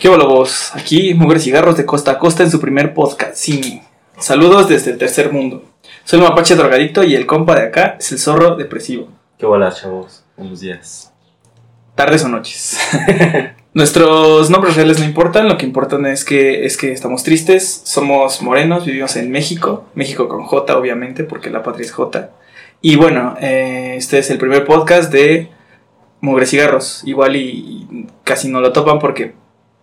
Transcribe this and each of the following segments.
¿Qué hola vos? Aquí Mugre Cigarros de Costa a Costa en su primer podcast cine. Saludos desde el tercer mundo. Soy el mapache drogadicto y el compa de acá es el zorro depresivo. ¿Qué hola chavos? Buenos días. Tardes o noches. Nuestros nombres reales no importan, lo que importan es que, es que estamos tristes, somos morenos, vivimos en México, México con J obviamente, porque la patria es J. Y bueno, eh, este es el primer podcast de Mugre Cigarros. Igual y, y casi no lo topan porque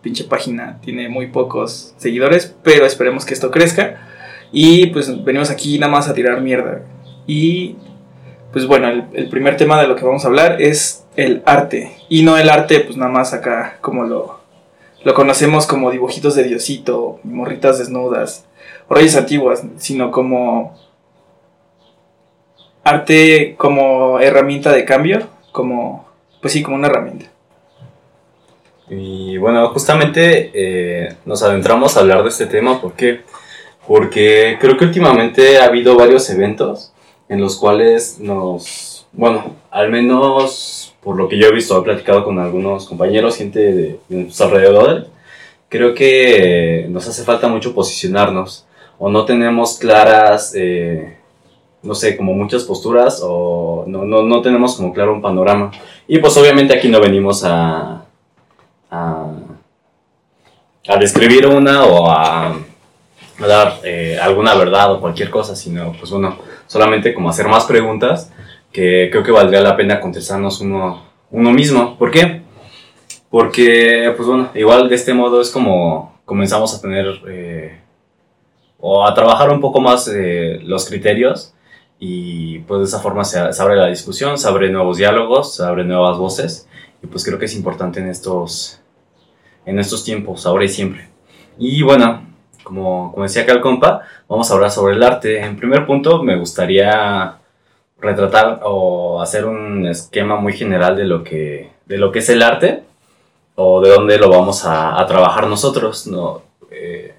pinche página tiene muy pocos seguidores, pero esperemos que esto crezca. Y pues venimos aquí nada más a tirar mierda. Y pues bueno, el, primer tema de lo que vamos a hablar es el arte. Y no el arte, pues nada más acá como lo, lo conocemos como dibujitos de Diosito, morritas desnudas, o reyes antiguas, sino como arte como herramienta de cambio, como, pues sí, como una herramienta. Y bueno, justamente eh, nos adentramos a hablar de este tema ¿por qué? porque creo que últimamente ha habido varios eventos en los cuales nos, bueno, al menos por lo que yo he visto, he platicado con algunos compañeros, gente de, de nuestros alrededores, creo que nos hace falta mucho posicionarnos o no tenemos claras, eh, no sé, como muchas posturas o no, no, no tenemos como claro un panorama. Y pues obviamente aquí no venimos a, a, a describir una o a, a dar eh, alguna verdad o cualquier cosa, sino pues bueno, solamente como hacer más preguntas que creo que valdría la pena contestarnos uno, uno mismo. ¿Por qué? Porque, pues bueno, igual de este modo es como comenzamos a tener eh, o a trabajar un poco más eh, los criterios y pues de esa forma se, se abre la discusión, se abren nuevos diálogos, se abren nuevas voces y pues creo que es importante en estos, en estos tiempos, ahora y siempre. Y bueno, como, decía acá el compa, vamos a hablar sobre el arte. En primer punto me gustaría retratar o hacer un esquema muy general de lo que, de lo que es el arte o de dónde lo vamos a, trabajar nosotros. ¿no? Eh,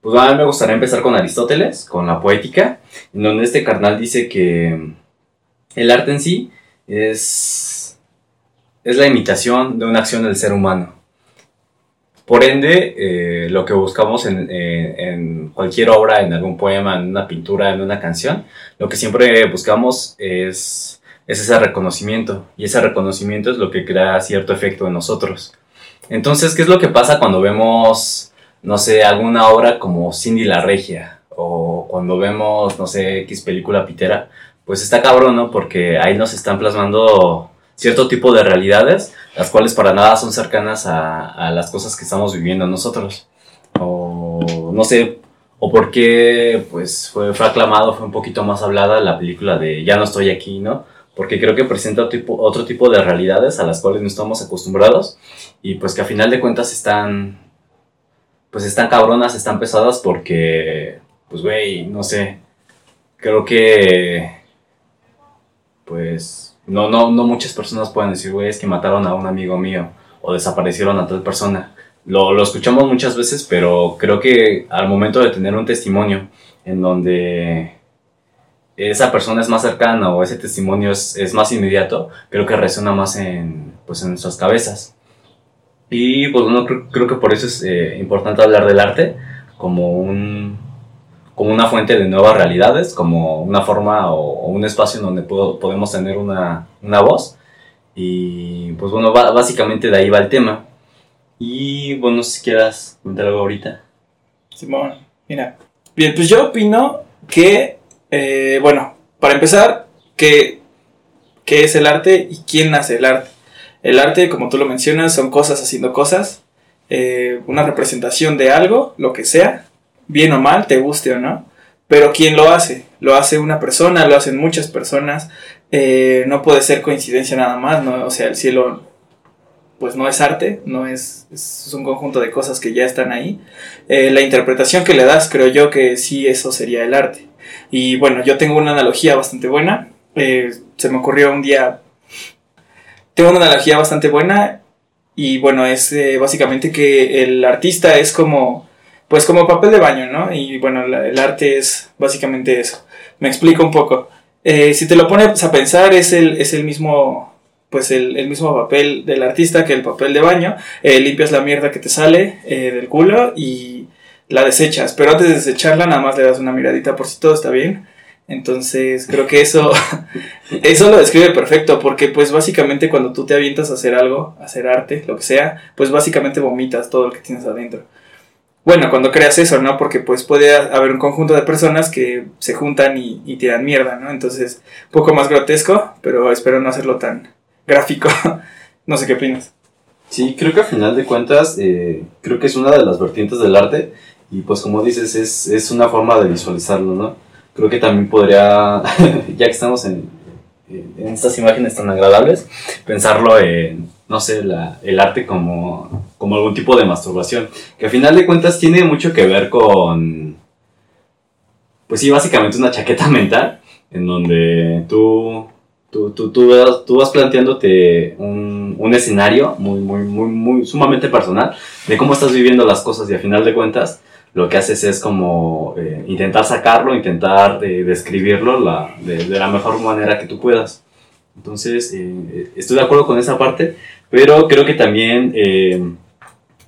pues a mí me gustaría empezar con Aristóteles, con la poética, en donde este carnal dice que el arte en sí es, es la imitación de una acción del ser humano. Por ende, eh, lo que buscamos en, cualquier obra, en algún poema, en una pintura, en una canción, lo que siempre buscamos es, es ese reconocimiento. Y ese reconocimiento es lo que crea cierto efecto en nosotros. Entonces, ¿qué es lo que pasa cuando vemos, no sé, alguna obra como Cindy la Regia? O cuando vemos, no sé, X película pitera. Pues está cabrón, ¿no? Porque ahí nos están plasmando cierto tipo de realidades, las cuales para nada son cercanas a, a las cosas que estamos viviendo nosotros. O no sé, o porque pues fue, fue aclamado, fue un poquito más hablada la película de Ya no estoy aquí, ¿no? Porque creo que presenta tipo, otro tipo de realidades a las cuales no estamos acostumbrados y pues que a final de cuentas están, pues están cabronas, están pesadas porque, pues güey, no sé, creo que, pues no, no, no muchas personas pueden decir, güey, es que mataron a un amigo mío o desaparecieron a tal persona. Lo, lo, escuchamos muchas veces, pero creo que al momento de tener un testimonio en donde esa persona es más cercana o ese testimonio es, es más inmediato, creo que resuena más en, pues, en nuestras cabezas. Y pues bueno, creo, creo que por eso es eh, importante hablar del arte como un, como una fuente de nuevas realidades, como una forma o, o un espacio en donde puedo, podemos tener una, una, voz. Y pues bueno, va, básicamente de ahí va el tema. Y bueno, si quieras comentar algo ahorita. Simón, mira. Bien, pues yo opino que, eh, bueno, para empezar, que, ¿qué es el arte y quién hace el arte? El arte, como tú lo mencionas, son cosas haciendo cosas, eh, una representación de algo, lo que sea, bien o mal, te guste o no, pero ¿quién lo hace? Lo hace una persona, lo hacen muchas personas, eh, no puede ser coincidencia nada más, ¿no? O sea, el cielo pues no es arte, no es, es un conjunto de cosas que ya están ahí. Eh, la interpretación que le das, creo yo que sí, eso sería el arte. Y bueno, yo tengo una analogía bastante buena. Eh, se me ocurrió un día. Tengo una analogía bastante buena. Y bueno, es básicamente que el artista es como. Pues como papel de baño, ¿no? Y bueno, la, el arte es básicamente eso. Me explico un poco. si te lo pones a pensar, es el, es el mismo pues el, mismo papel del artista que el papel de baño, eh, limpias la mierda que te sale eh, del culo y la desechas, pero antes de desecharla nada más le das una miradita por si todo está bien. Entonces creo que eso, eso lo describe perfecto, porque pues básicamente cuando tú te avientas a hacer algo, a hacer arte, lo que sea, pues básicamente vomitas todo lo que tienes adentro. Bueno, cuando creas eso, ¿no? Porque pues puede haber un conjunto de personas que se juntan y, y tiran mierda, ¿no? Entonces, poco más grotesco, pero espero no hacerlo tan, gráfico. no sé qué opinas. Sí, creo que a final de cuentas, eh, creo que es una de las vertientes del arte y pues como dices, es, es una forma de visualizarlo, ¿no? Creo que también podría, ya que estamos en, en estas imágenes tan agradables, pensarlo en, no sé, la, el arte como, como algún tipo de masturbación, que a final de cuentas tiene mucho que ver con, pues sí, básicamente una chaqueta mental, en donde tú Tú, tú, tú, vas, tú vas planteándote un, un, escenario muy, muy, muy, muy sumamente personal de cómo estás viviendo las cosas y a final de cuentas lo que haces es como eh, intentar sacarlo, intentar eh, describirlo la, de, de, la mejor manera que tú puedas. Entonces, eh, estoy de acuerdo con esa parte, pero creo que también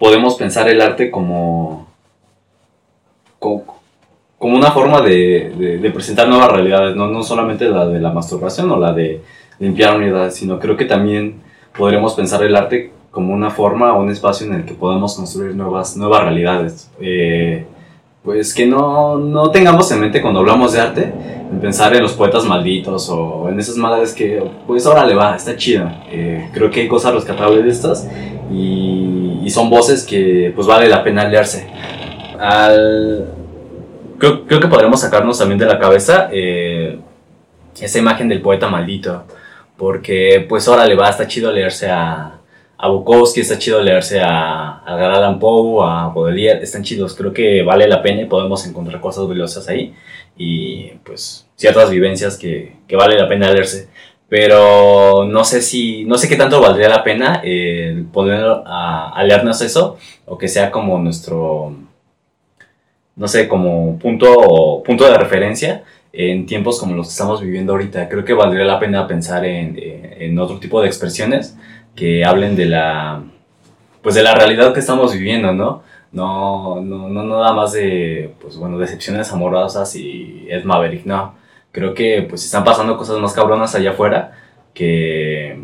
podemos pensar el arte como, como una forma de, de, presentar nuevas realidades, ¿no? no solamente la de la masturbación o la de limpiar unidades, sino creo que también podremos pensar el arte como una forma o un espacio en el que podemos construir nuevas, nuevas realidades. Eh, pues que no, no, tengamos en mente cuando hablamos de arte, en pensar en los poetas malditos o en esas madres que, pues ahora le va, está chida. Eh, creo que hay cosas rescatables de estas y, y, son voces que pues vale la pena leerse. Al, creo, creo que podremos sacarnos también de la cabeza eh, esa imagen del poeta maldito. Porque, pues, ahora le va, está chido leerse a, a Bukowski, está chido leerse a, a Allan Poe, a Baudelaire, están chidos. Creo que vale la pena y podemos encontrar cosas valiosas ahí. Y, pues, ciertas vivencias que, que vale la pena leerse pero no sé si, no sé qué tanto valdría la pena eh, poner a, a, leernos eso, o que sea como nuestro, no sé, como punto, punto de referencia en tiempos como los que estamos viviendo ahorita. Creo que valdría la pena pensar en, en otro tipo de expresiones que hablen de la, pues de la realidad que estamos viviendo, ¿no? No, no, no nada más de, pues bueno, decepciones amorosas y es Maverick, no. Creo que pues están pasando cosas más cabronas allá afuera que,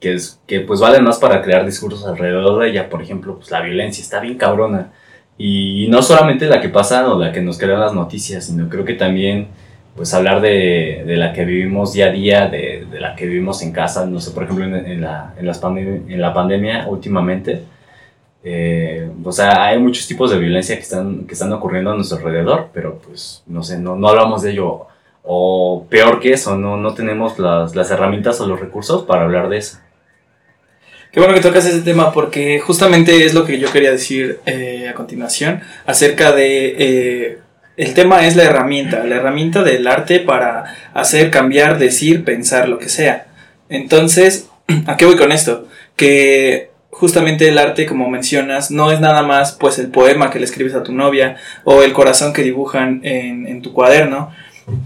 que, es, que pues valen más para crear discursos alrededor de ella. Por ejemplo, pues la violencia está bien cabrona y no solamente la que pasa o la que nos crean las noticias, sino creo que también pues hablar de, de la que vivimos día a día, de, de, la que vivimos en casa, no sé, por ejemplo, en, en la, en, las en la pandemia últimamente, eh, o sea, hay muchos tipos de violencia que están, que están ocurriendo a nuestro alrededor, pero pues, no sé, no, no hablamos de ello. O peor que eso, no, no tenemos las, las herramientas o los recursos para hablar de eso. Qué bueno que tocas ese tema porque justamente es lo que yo quería decir eh, a continuación acerca de... Eh, el tema es la herramienta, la herramienta del arte para hacer, cambiar, decir, pensar, lo que sea. Entonces, ¿a qué voy con esto? Que justamente el arte, como mencionas, no es nada más pues el poema que le escribes a tu novia o el corazón que dibujan en, tu cuaderno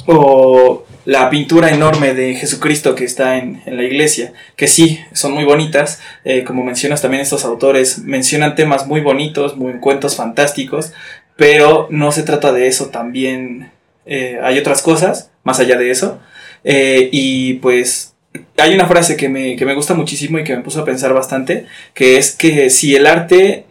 o la pintura enorme de Jesucristo que está en, la iglesia, que sí, son muy bonitas, eh, como mencionas también estos autores, mencionan temas muy bonitos, muy cuentos fantásticos, pero no se trata de eso, también eh, hay otras cosas más allá de eso, eh, y pues hay una frase que me, que me, gusta muchísimo y que me puso a pensar bastante, que es que si el arte,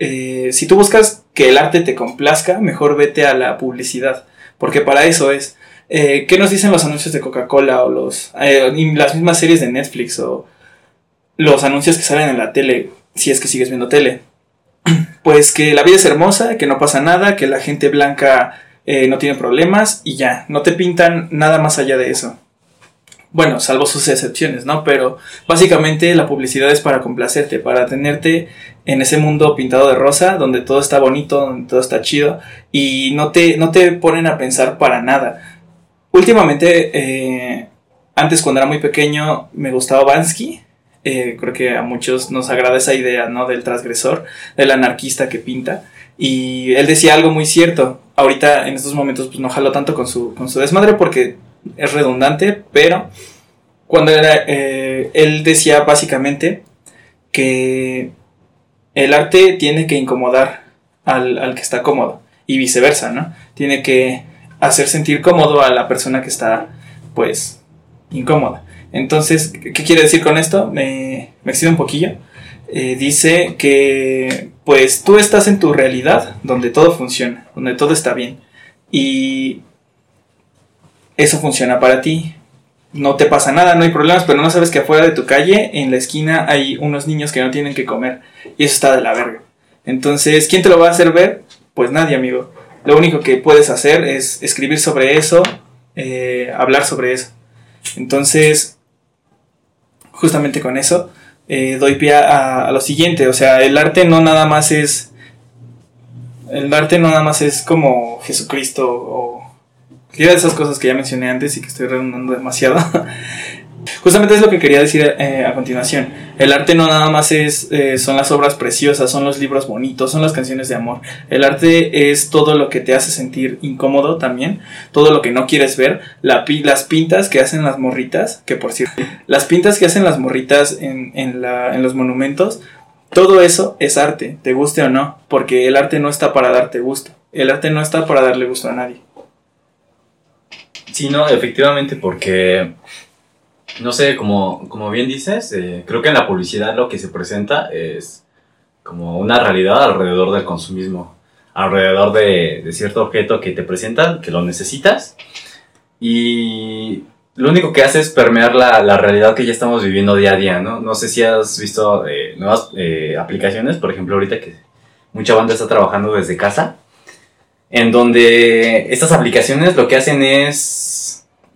si tú buscas que el arte te complazca, mejor vete a la publicidad, porque para eso es. Eh, ¿Qué nos dicen los anuncios de Coca-Cola o los, eh, las mismas series de Netflix o los anuncios que salen en la tele, si es que sigues viendo tele? Pues que la vida es hermosa, que no pasa nada, que la gente blanca eh, no tiene problemas y ya, no te pintan nada más allá de eso. Bueno, salvo sus excepciones, ¿no? Pero básicamente la publicidad es para complacerte, para tenerte en ese mundo pintado de rosa, donde todo está bonito, donde todo está chido, y no te, no te ponen a pensar para nada. Últimamente, eh, antes cuando era muy pequeño, me gustaba Bansky. Eh, creo que a muchos nos agrada esa idea, ¿no? Del transgresor, del anarquista que pinta. Y él decía algo muy cierto. Ahorita, en estos momentos, pues no jalo tanto con su, con su desmadre porque es redundante, pero cuando era, eh, él decía básicamente que el arte tiene que incomodar al, al, que está cómodo y viceversa, ¿no? Tiene que hacer sentir cómodo a la persona que está, pues, incómoda. Entonces, ¿qué quiere decir con esto? Me, me un poquillo. Eh, dice que, pues, tú estás en tu realidad donde todo funciona, donde todo está bien. Y eso funciona para ti. No te pasa nada, no hay problemas, pero no sabes que afuera de tu calle, en la esquina, hay unos niños que no tienen que comer. Y eso está de la verga. Entonces, ¿quién te lo va a hacer ver? Pues nadie, amigo. Lo único que puedes hacer es escribir sobre eso, eh, hablar sobre eso. Entonces, justamente con eso, eh, doy pie a, lo siguiente. O sea, el arte no nada más es. El arte no nada más es como Jesucristo o. de esas cosas que ya mencioné antes y que estoy redundando demasiado. Justamente es lo que quería decir eh, a continuación. El arte no nada más es, eh, son las obras preciosas, son los libros bonitos, son las canciones de amor. El arte es todo lo que te hace sentir incómodo también, todo lo que no quieres ver, la, las pintas que hacen las morritas, que por cierto, las pintas que hacen las morritas en, en, la, en los monumentos, todo eso es arte, te guste o no, porque el arte no está para darte gusto, el arte no está para darle gusto a nadie. Sí, no, efectivamente, porque no sé, como, como bien dices, eh, creo que en la publicidad lo que se presenta es como una realidad alrededor del consumismo, alrededor de, cierto objeto que te presentan, que lo necesitas, y lo único que hace es permear la, la, realidad que ya estamos viviendo día a día, ¿no? No sé si has visto eh, nuevas eh, aplicaciones, por ejemplo, ahorita que mucha banda está trabajando desde casa, en donde estas aplicaciones lo que hacen es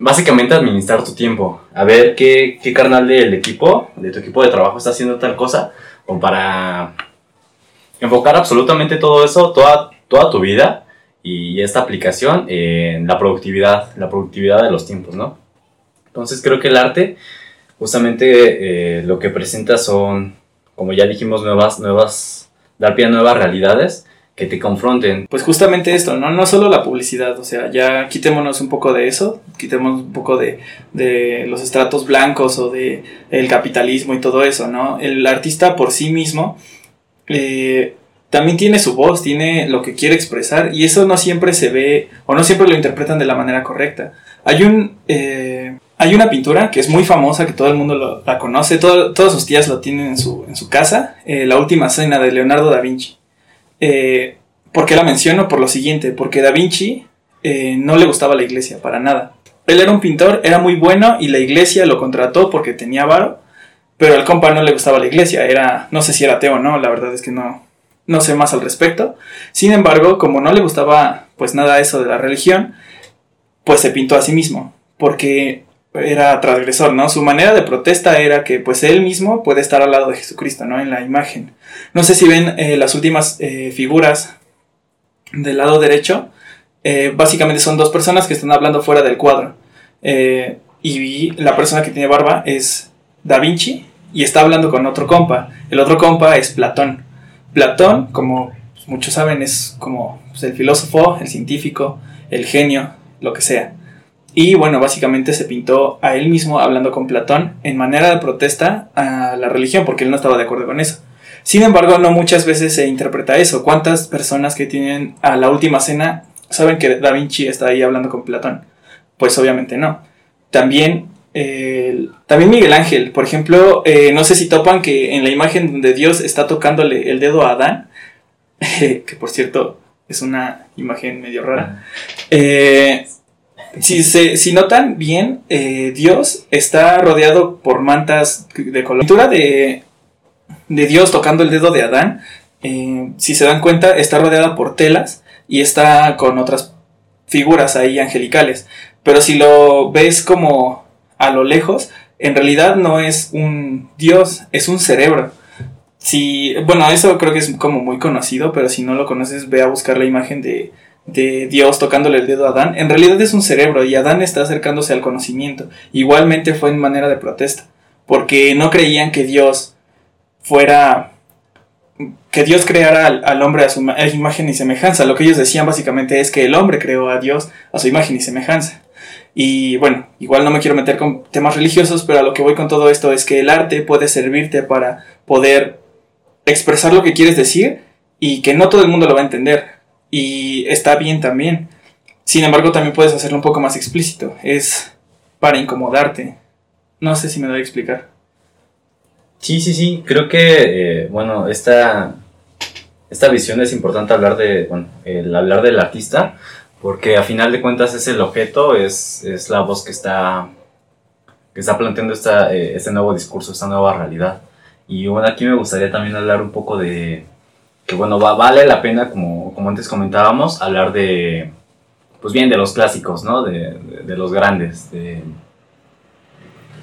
básicamente administrar tu tiempo, a ver qué, qué carnal del equipo, de tu equipo de trabajo está haciendo tal cosa, o para enfocar absolutamente todo eso, toda, toda tu vida y esta aplicación en la productividad, la productividad de los tiempos, ¿no? Entonces creo que el arte justamente eh, lo que presenta son, como ya dijimos, nuevas, nuevas, dar pie a nuevas realidades que te confronten. Pues justamente esto, ¿no? No solo la publicidad, o sea, ya quitémonos un poco de eso, quitemos un poco de, de los estratos blancos o de el capitalismo y todo eso, ¿no? El artista por sí mismo eh, también tiene su voz, tiene lo que quiere expresar y eso no siempre se ve o no siempre lo interpretan de la manera correcta. Hay un... Eh, hay una pintura que es muy famosa, que todo el mundo la conoce, todas sus tías lo tienen en su, en su casa, eh, La Última Cena de Leonardo da Vinci. Eh, ¿Por qué la menciono? Por lo siguiente, porque Da Vinci eh, no le gustaba la iglesia para nada. Él era un pintor, era muy bueno y la iglesia lo contrató porque tenía varo, pero al compa no le gustaba la iglesia, era, no sé si era ateo o no, la verdad es que no, no sé más al respecto. Sin embargo, como no le gustaba pues nada eso de la religión, pues se pintó a sí mismo, porque era transgresor, ¿no? Su manera de protesta era que pues él mismo puede estar al lado de Jesucristo, ¿no? En la imagen. No sé si ven eh, las últimas eh, figuras del lado derecho. Eh, básicamente son dos personas que están hablando fuera del cuadro. y la persona que tiene barba es Da Vinci y está hablando con otro compa. El otro compa es Platón. Platón, como muchos saben, es como pues, el filósofo, el científico, el genio, lo que sea. Y bueno, básicamente se pintó a él mismo hablando con Platón en manera de protesta a la religión, porque él no estaba de acuerdo con eso. Sin embargo, no muchas veces se interpreta eso. ¿Cuántas personas que tienen a la última cena saben que Da Vinci está ahí hablando con Platón? Pues obviamente no. También, también Miguel Ángel, por ejemplo, eh, no sé si topan que en la imagen donde Dios está tocándole el dedo a Adán, que por cierto es una imagen medio rara, eh, si, se, si notan bien, eh, Dios está rodeado por mantas de color. La pintura de, de Dios tocando el dedo de Adán, eh, si se dan cuenta, está rodeada por telas y está con otras figuras ahí angelicales. Pero si lo ves como a lo lejos, en realidad no es un Dios, es un cerebro. Si, bueno, eso creo que es como muy conocido, pero si no lo conoces, ve a buscar la imagen de, de Dios tocándole el dedo a Adán, en realidad es un cerebro y Adán está acercándose al conocimiento. Igualmente fue en manera de protesta, porque no creían que Dios fuera que Dios creara al, hombre a su imagen y semejanza. Lo que ellos decían básicamente es que el hombre creó a Dios a su imagen y semejanza. Y bueno, igual no me quiero meter con temas religiosos, pero a lo que voy con todo esto es que el arte puede servirte para poder expresar lo que quieres decir y que no todo el mundo lo va a entender. Y está bien también. Sin embargo, también puedes hacerlo un poco más explícito. Es para incomodarte. No sé si me doy a explicar. Sí, sí, sí. Creo que, eh, bueno, esta, esta visión es importante hablar de, bueno, el hablar del artista, porque a final de cuentas es el objeto, es, es la voz que está, que está planteando esta, eh, este nuevo discurso, esta nueva realidad. Y bueno, aquí me gustaría también hablar un poco de, que bueno, va, vale la pena, como, como antes comentábamos, hablar de, pues bien, de los clásicos, ¿no? De, de, los grandes, de,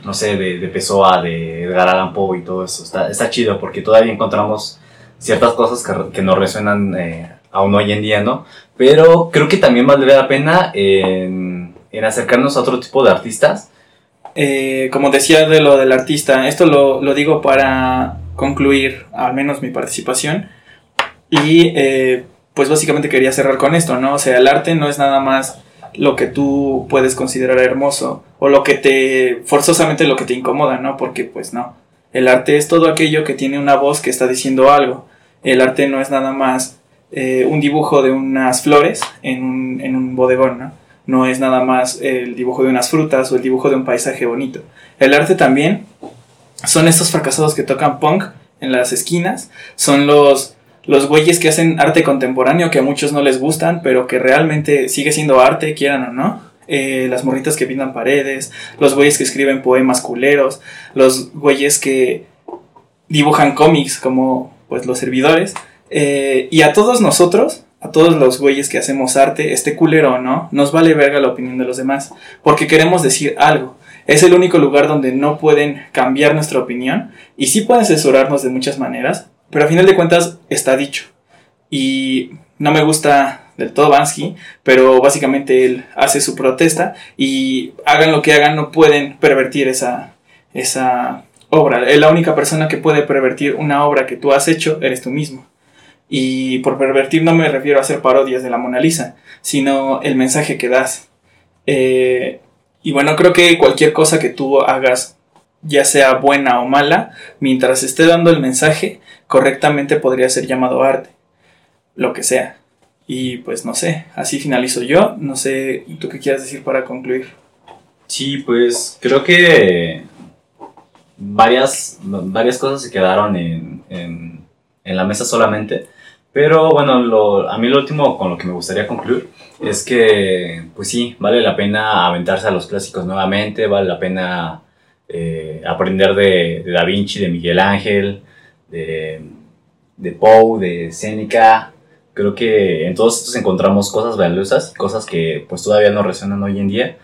no sé, de, de Pessoa, de Edgar Allan Poe y todo eso. Está, está chido porque todavía encontramos ciertas cosas que, que nos resuenan eh, aún hoy en día, ¿no? Pero creo que también valdría la pena en, acercarnos a otro tipo de artistas. Eh, como decía de lo del artista, esto lo, lo digo para concluir al menos mi participación y eh, pues básicamente quería cerrar con esto, ¿no? O sea, el arte no es nada más lo que tú puedes considerar hermoso o lo que te, forzosamente lo que te incomoda, ¿no? Porque pues no. El arte es todo aquello que tiene una voz que está diciendo algo. El arte no es nada más eh, un dibujo de unas flores en un, en un bodegón, ¿no? No es nada más el dibujo de unas frutas o el dibujo de un paisaje bonito. El arte también son estos fracasados que tocan punk en las esquinas, son los los güeyes que hacen arte contemporáneo que a muchos no les gustan, pero que realmente sigue siendo arte, quieran o no. Eh, las morritas que pintan paredes, los güeyes que escriben poemas culeros, los güeyes que dibujan cómics como pues los servidores. Eh, y a todos nosotros, a todos los güeyes que hacemos arte, este culero o no, nos vale verga la opinión de los demás, porque queremos decir algo. Es el único lugar donde no pueden cambiar nuestra opinión y sí pueden censurarnos de muchas maneras, pero a final de cuentas está dicho. Y no me gusta del todo Bansky, pero básicamente él hace su protesta y hagan lo que hagan, no pueden pervertir esa, esa obra. La única persona que puede pervertir una obra que tú has hecho eres tú mismo. Y por pervertir no me refiero a hacer parodias de la Mona Lisa, sino el mensaje que das. Eh, y bueno, creo que cualquier cosa que tú hagas, ya sea buena o mala, mientras esté dando el mensaje, correctamente podría ser llamado arte, lo que sea. Y pues no sé, así finalizo yo. No sé, ¿tú qué quieres decir para concluir? Sí, pues creo que varias, varias cosas se quedaron en, en, en la mesa solamente. Pero bueno, lo, a mí lo último con lo que me gustaría concluir es que, pues sí, vale la pena aventarse a los clásicos nuevamente, vale la pena eh, aprender de, de Da Vinci, de Miguel Ángel, de, de Poe, de Seneca. Creo que en todos estos encontramos cosas valiosas, cosas que pues todavía no resuenan hoy en día.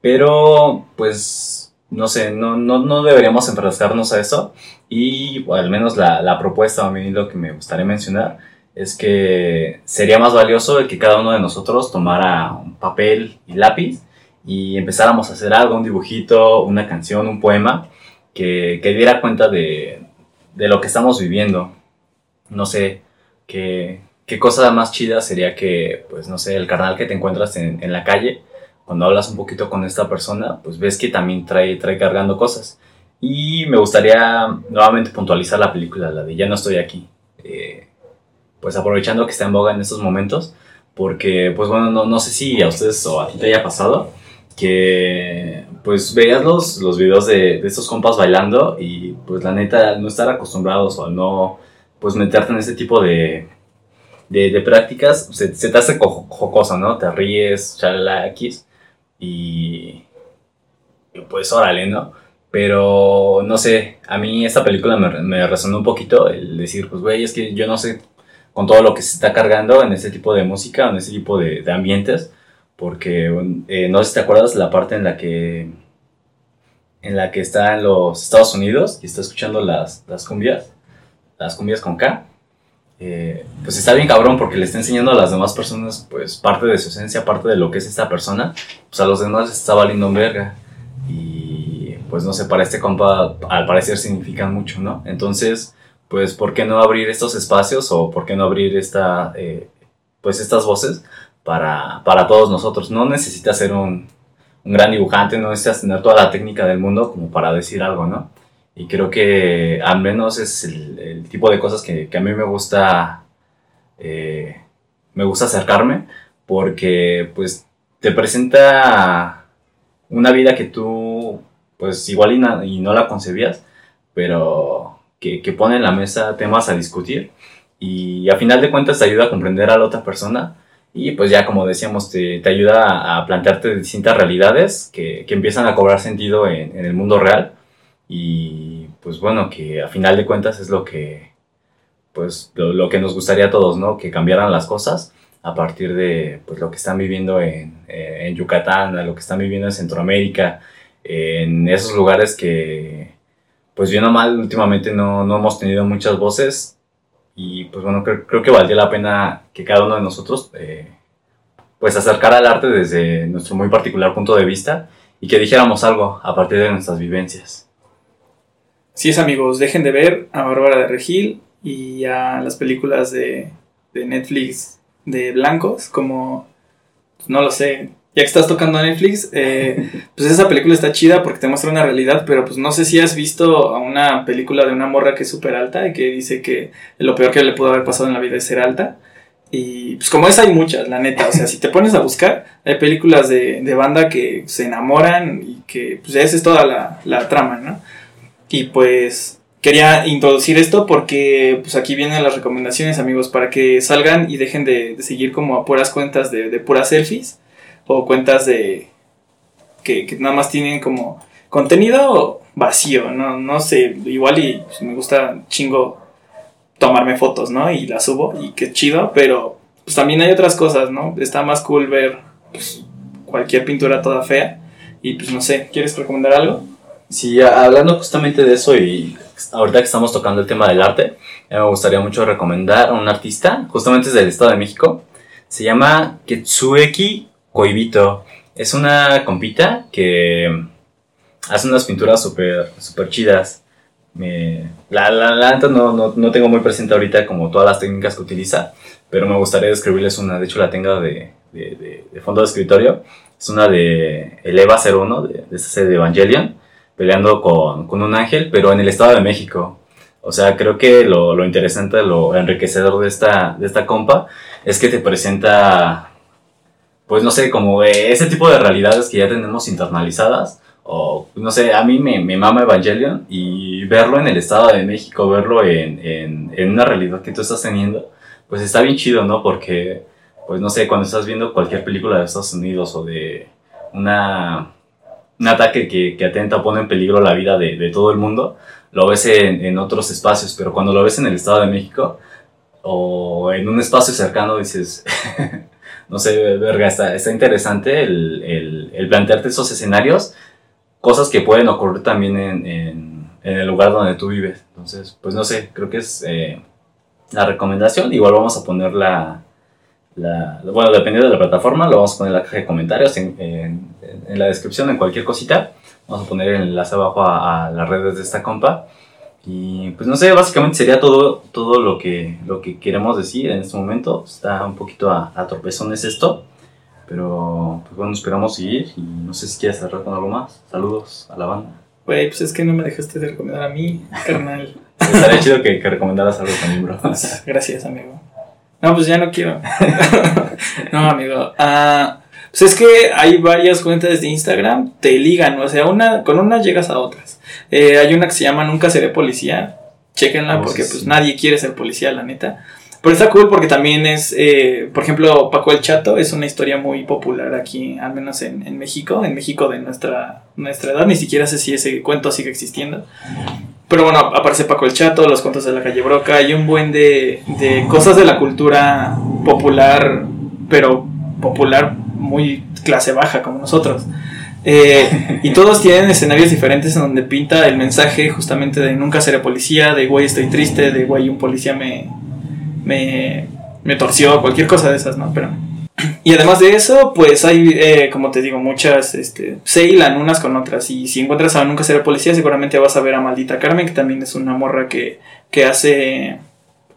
Pero pues no sé, no, no, no deberíamos enfrascarnos a eso. Y al menos la, la propuesta, a mí lo que me gustaría mencionar, es que sería más valioso el que cada uno de nosotros tomara un papel y lápiz y empezáramos a hacer algo, un dibujito, una canción, un poema, que, que diera cuenta de, de lo que estamos viviendo. No sé, qué, qué cosa más chida sería que, pues no sé, el carnal que te encuentras en, en, la calle, cuando hablas un poquito con esta persona, pues ves que también trae, trae cargando cosas. Y me gustaría nuevamente puntualizar la película, la de Ya no estoy aquí. Eh, pues aprovechando que está en boga en estos momentos, porque pues bueno, no, no sé si a ustedes o a ti te haya pasado, que pues veías los, los videos de, de, estos compas bailando y pues la neta no estar acostumbrados o no pues meterte en ese tipo de, de, prácticas se, se, te hace jocoso, ¿no? Te ríes, chalala X y, y pues órale, ¿no? Pero no sé, a mí esta película me, me resonó un poquito el decir, pues güey, es que yo no sé con todo lo que se está cargando en ese tipo de música, en ese tipo de, de ambientes porque eh, no sé si te acuerdas la parte en la que en la que está en los Estados Unidos y está escuchando las, las cumbias, las cumbias con K, eh, pues está bien cabrón porque le está enseñando a las demás personas pues parte de su esencia, parte de lo que es esta persona, pues a los demás les está valiendo en verga. Y pues no sé, para este compa al parecer significan mucho, ¿no? Entonces, pues ¿por qué no abrir estos espacios o por qué no abrir esta, eh, pues estas voces para, para todos nosotros. No necesita ser un, un gran dibujante, no necesitas tener toda la técnica del mundo como para decir algo, ¿no? Y creo que al menos es el, tipo de cosas que, que, a mí me gusta, eh, me gusta acercarme, porque pues te presenta una vida que tú, pues igual y, no la concebías, pero que, que, pone en la mesa temas a discutir y a final de cuentas te ayuda a comprender a la otra persona y pues ya como decíamos te, te ayuda a plantearte distintas realidades que, que empiezan a cobrar sentido en, en, el mundo real. Y pues bueno que a final de cuentas es lo que pues lo, lo, que nos gustaría a todos no que cambiaran las cosas a partir de pues lo que están viviendo en, en Yucatán a lo que están viviendo en Centroamérica en esos lugares que pues bien o mal últimamente no, no hemos tenido muchas voces y pues bueno, creo, creo, que valdría la pena que cada uno de nosotros eh, pues acercara al arte desde nuestro muy particular punto de vista y que dijéramos algo a partir de nuestras vivencias. Sí es amigos, dejen de ver a Bárbara de Regil y a las películas de, de Netflix de blancos como, pues, no lo sé, ya que estás tocando a Netflix, eh, pues esa película está chida porque te muestra una realidad, pero pues no sé si has visto una película de una morra que es súper alta y que dice que lo peor que le pudo haber pasado en la vida es ser alta. Y pues como esa hay muchas, la neta, o sea, si te pones a buscar, hay películas de, de banda que se enamoran y que pues esa es toda la, la trama, ¿no? Y pues quería introducir esto porque pues aquí vienen las recomendaciones amigos para que salgan y dejen de, de seguir como a puras cuentas de, de puras selfies o cuentas de que, que, nada más tienen como contenido vacío, no, no sé, igual y pues, me gusta chingo tomarme fotos, ¿no? Y las subo y qué chido, pero pues también hay otras cosas, ¿no? Está más cool ver pues, cualquier pintura toda fea y pues no sé, ¿quieres recomendar algo? Sí, hablando justamente de eso y ahorita que estamos tocando el tema del arte, me gustaría mucho recomendar a un artista, justamente es del Estado de México, se llama Ketsueki Coibito. Es una compita que hace unas pinturas súper super chidas. Me, la la, la no, no, no, tengo muy presente ahorita como todas las técnicas que utiliza, pero me gustaría describirles una. De hecho, la tengo de, de, de, fondo de escritorio. Es una de el Eva 01, de, de esta serie de Evangelion, peleando con, con, un ángel, pero en el Estado de México. O sea, creo que lo, lo interesante, lo enriquecedor de esta, de esta compa es que te presenta pues no sé, como ese tipo de realidades que ya tenemos internalizadas. O, no sé, a mí me, me mama Evangelion y verlo en el Estado de México, verlo en, en, en, una realidad que tú estás teniendo, pues está bien chido, ¿no? Porque, pues no sé, cuando estás viendo cualquier película de Estados Unidos o de una, un ataque que, que atenta o pone en peligro la vida de, de todo el mundo, lo ves en, en otros espacios, pero cuando lo ves en el Estado de México o en un espacio cercano dices... no sé, verga, está, está interesante el, el, el, plantearte esos escenarios, cosas que pueden ocurrir también en, en, el lugar donde tú vives. Entonces, pues no sé, creo que es eh, la recomendación. Igual vamos a poner la, la, bueno, dependiendo de la plataforma, lo vamos a poner en la caja de comentarios, en, en, en la descripción, en cualquier cosita. Vamos a poner el enlace abajo a, a las redes de esta compa. Y pues no sé, básicamente sería todo, todo lo, que, lo que queremos decir en este momento. Está un poquito a, a tropezones esto. Pero pues bueno, esperamos seguir y no sé si quieres cerrar con algo más. Saludos a la banda. Güey, pues es que no me dejaste de recomendar a mí, carnal. Estaría chido que, que, recomendaras algo también, bro. Gracias, amigo. No, pues ya no quiero. no, amigo. Uh, pues es que hay varias cuentas de Instagram, te ligan, o sea, una, con una llegas a otras. Eh, hay una que se llama Nunca seré policía. Chequenla porque pues nadie quiere ser policía, la neta. Pero está cool porque también es, eh, por ejemplo, Paco el Chato es una historia muy popular aquí, al menos en, en, México, en México de nuestra, nuestra edad, ni siquiera sé si ese cuento sigue existiendo. Pero bueno, aparece Paco el Chato, los cuentos de la calle Broca, hay un buen de, de cosas de la cultura popular, pero popular muy clase baja como nosotros. Eh, y todos tienen escenarios diferentes en donde pinta el mensaje justamente de nunca seré policía, de güey estoy triste, de güey un policía me, me, me torció, cualquier cosa de esas, ¿no? Pero... Y además de eso, pues hay, eh, como te digo, muchas, este, se hilan unas con otras. Y si encuentras a Nunca Seré Policía, seguramente vas a ver a Maldita Carmen, que también es una morra que, que hace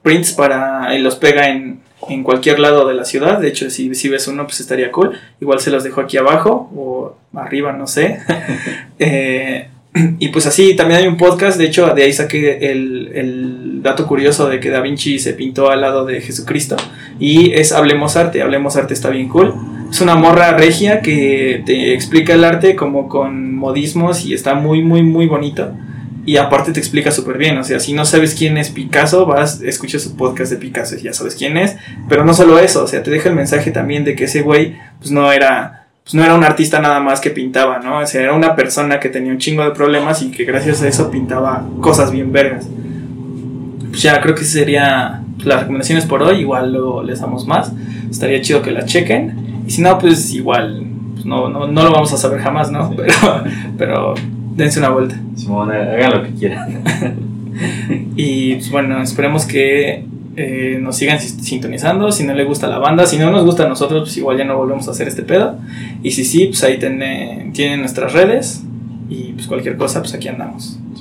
prints para, y los pega en, en cualquier lado de la ciudad. De hecho, si, si ves uno, pues estaría cool. Igual se los dejo aquí abajo o arriba, no sé. Eh, y pues así, también hay un podcast, de hecho, de ahí saqué el, el, dato curioso de que Da Vinci se pintó al lado de Jesucristo. Y es Hablemos Arte, Hablemos Arte está bien cool. Es una morra regia que te explica el arte como con modismos y está muy, muy, muy bonito. Y aparte te explica súper bien, o sea, si no sabes quién es Picasso, vas, escuchas su podcast de Picasso y ya sabes quién es. Pero no solo eso, o sea, te deja el mensaje también de que ese güey, pues no era pues no era un artista nada más que pintaba, ¿no? O sea, era una persona que tenía un chingo de problemas y que gracias a eso pintaba cosas bien vergas. Pues ya creo que sería las recomendaciones por hoy, igual luego les damos más. Estaría chido que la chequen. Y si no, pues igual, pues no, no, no lo vamos a saber jamás, ¿no? Pero, pero dense una vuelta. Simón, hagan lo que quieran. y pues bueno, esperemos que eh, nos sigan sintonizando. Si no le gusta la banda, si no nos gusta a nosotros, pues igual ya no volvemos a hacer este pedo. Y si sí, pues ahí tienen nuestras redes. Y pues cualquier cosa, pues aquí andamos.